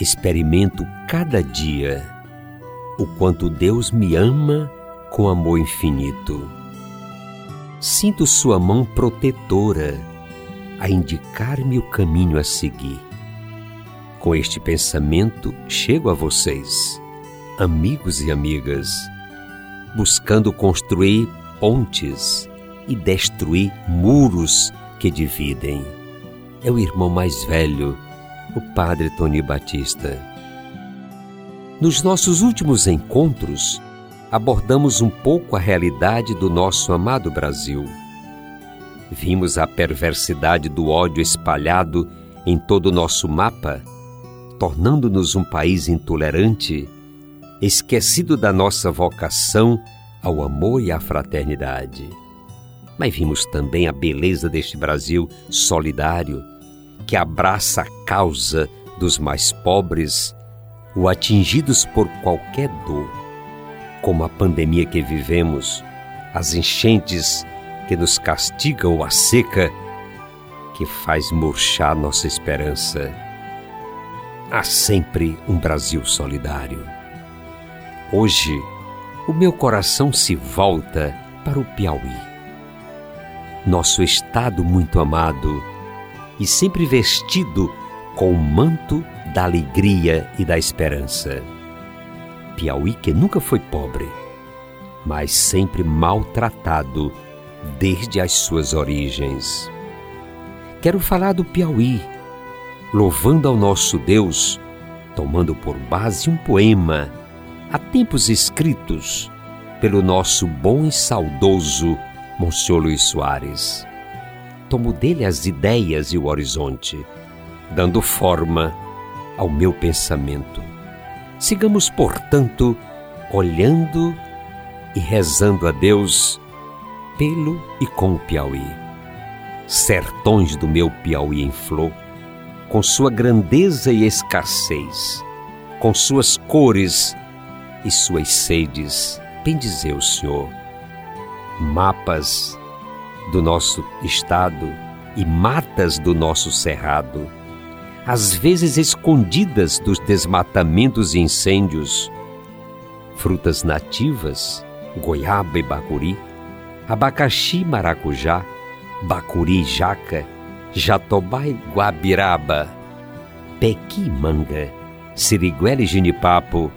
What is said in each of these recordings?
experimento cada dia o quanto Deus me ama com amor infinito. Sinto Sua mão protetora a indicar-me o caminho a seguir. Com este pensamento, chego a vocês, amigos e amigas, buscando construir pontes e destruir muros que dividem. É o irmão mais velho, o Padre Tony Batista. Nos nossos últimos encontros, abordamos um pouco a realidade do nosso amado Brasil. Vimos a perversidade do ódio espalhado em todo o nosso mapa, tornando-nos um país intolerante, esquecido da nossa vocação ao amor e à fraternidade. Mas vimos também a beleza deste Brasil solidário, que abraça a causa dos mais pobres ou atingidos por qualquer dor, como a pandemia que vivemos, as enchentes que nos castigam ou a seca que faz murchar nossa esperança. Há sempre um Brasil solidário. Hoje, o meu coração se volta para o Piauí. Nosso estado muito amado e sempre vestido com o manto da alegria e da esperança. Piauí que nunca foi pobre, mas sempre maltratado desde as suas origens. Quero falar do Piauí, louvando ao nosso Deus, tomando por base um poema, há tempos escritos pelo nosso bom e saudoso Monsenhor Luiz Soares tomo dele as ideias e o horizonte, dando forma ao meu pensamento. Sigamos, portanto, olhando e rezando a Deus pelo e com o Piauí. Sertões do meu Piauí em flor, com sua grandeza e escassez, com suas cores e suas sedes, bendizer o Senhor. Mapas do nosso estado e matas do nosso cerrado, às vezes escondidas dos desmatamentos e incêndios, frutas nativas, goiaba e bacuri, abacaxi maracujá, bacuri jaca, jatobá e guabiraba, pequi manga, siriguela e ginipapo,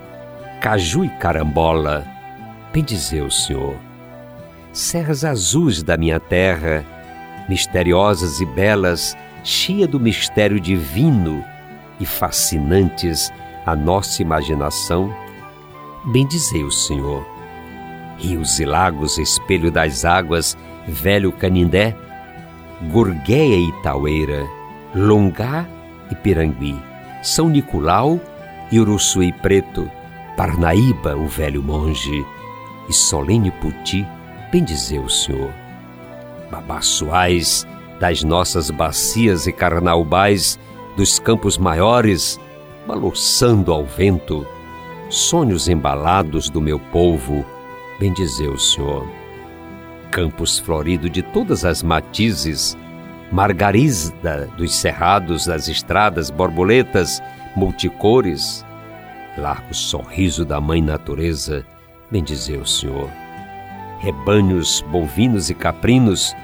caju e carambola, bendizer o Senhor serras azuis da minha terra, misteriosas e belas, cheia do mistério divino e fascinantes a nossa imaginação, bendizei o Senhor. Rios e lagos, espelho das águas, velho Canindé, Gorgueia e Taueira, Longá e Pirangui, São Nicolau e Uruçuí Preto, Parnaíba, o velho monge, e Solene Puti, bendizer o Senhor. Babaçoais das nossas bacias e carnaubais dos campos maiores, balouçando ao vento, sonhos embalados do meu povo, bendizer o Senhor. Campos floridos de todas as matizes, margarida dos cerrados, das estradas, borboletas, multicores, largo sorriso da Mãe Natureza, bendizer o Senhor rebanhos bovinos e caprinos,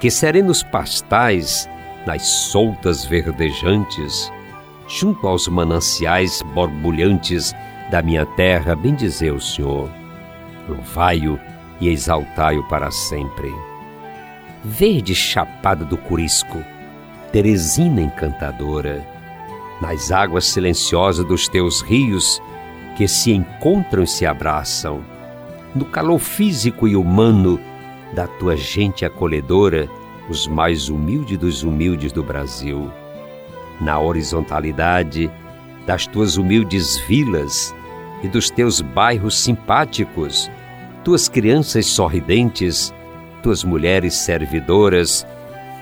que serenos pastais, nas soltas verdejantes, junto aos mananciais borbulhantes da minha terra, bendizer o Senhor. Louvai-o e exaltai-o para sempre. Verde chapada do Curisco, Teresina encantadora, nas águas silenciosas dos teus rios, que se encontram e se abraçam, no calor físico e humano da tua gente acolhedora, os mais humildes dos humildes do Brasil. Na horizontalidade das tuas humildes vilas e dos teus bairros simpáticos, tuas crianças sorridentes, tuas mulheres servidoras,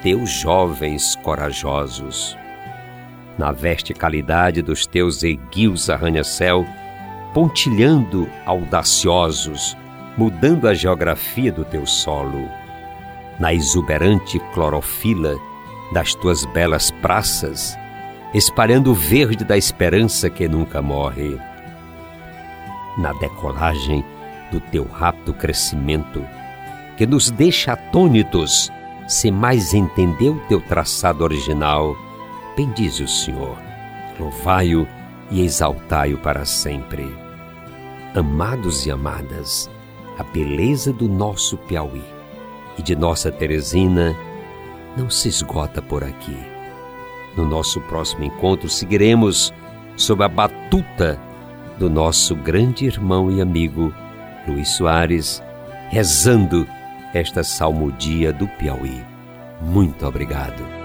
teus jovens corajosos. Na verticalidade dos teus eguios arranha-céu, pontilhando audaciosos, mudando a geografia do teu solo. Na exuberante clorofila das tuas belas praças, espalhando o verde da esperança que nunca morre. Na decolagem do teu rápido crescimento, que nos deixa atônitos se mais entender o teu traçado original. Bendize o Senhor, louvai-o e exaltai-o para sempre. Amados e amadas, a beleza do nosso Piauí e de nossa Teresina não se esgota por aqui. No nosso próximo encontro seguiremos sob a batuta do nosso grande irmão e amigo Luiz Soares, rezando esta salmodia do Piauí. Muito obrigado.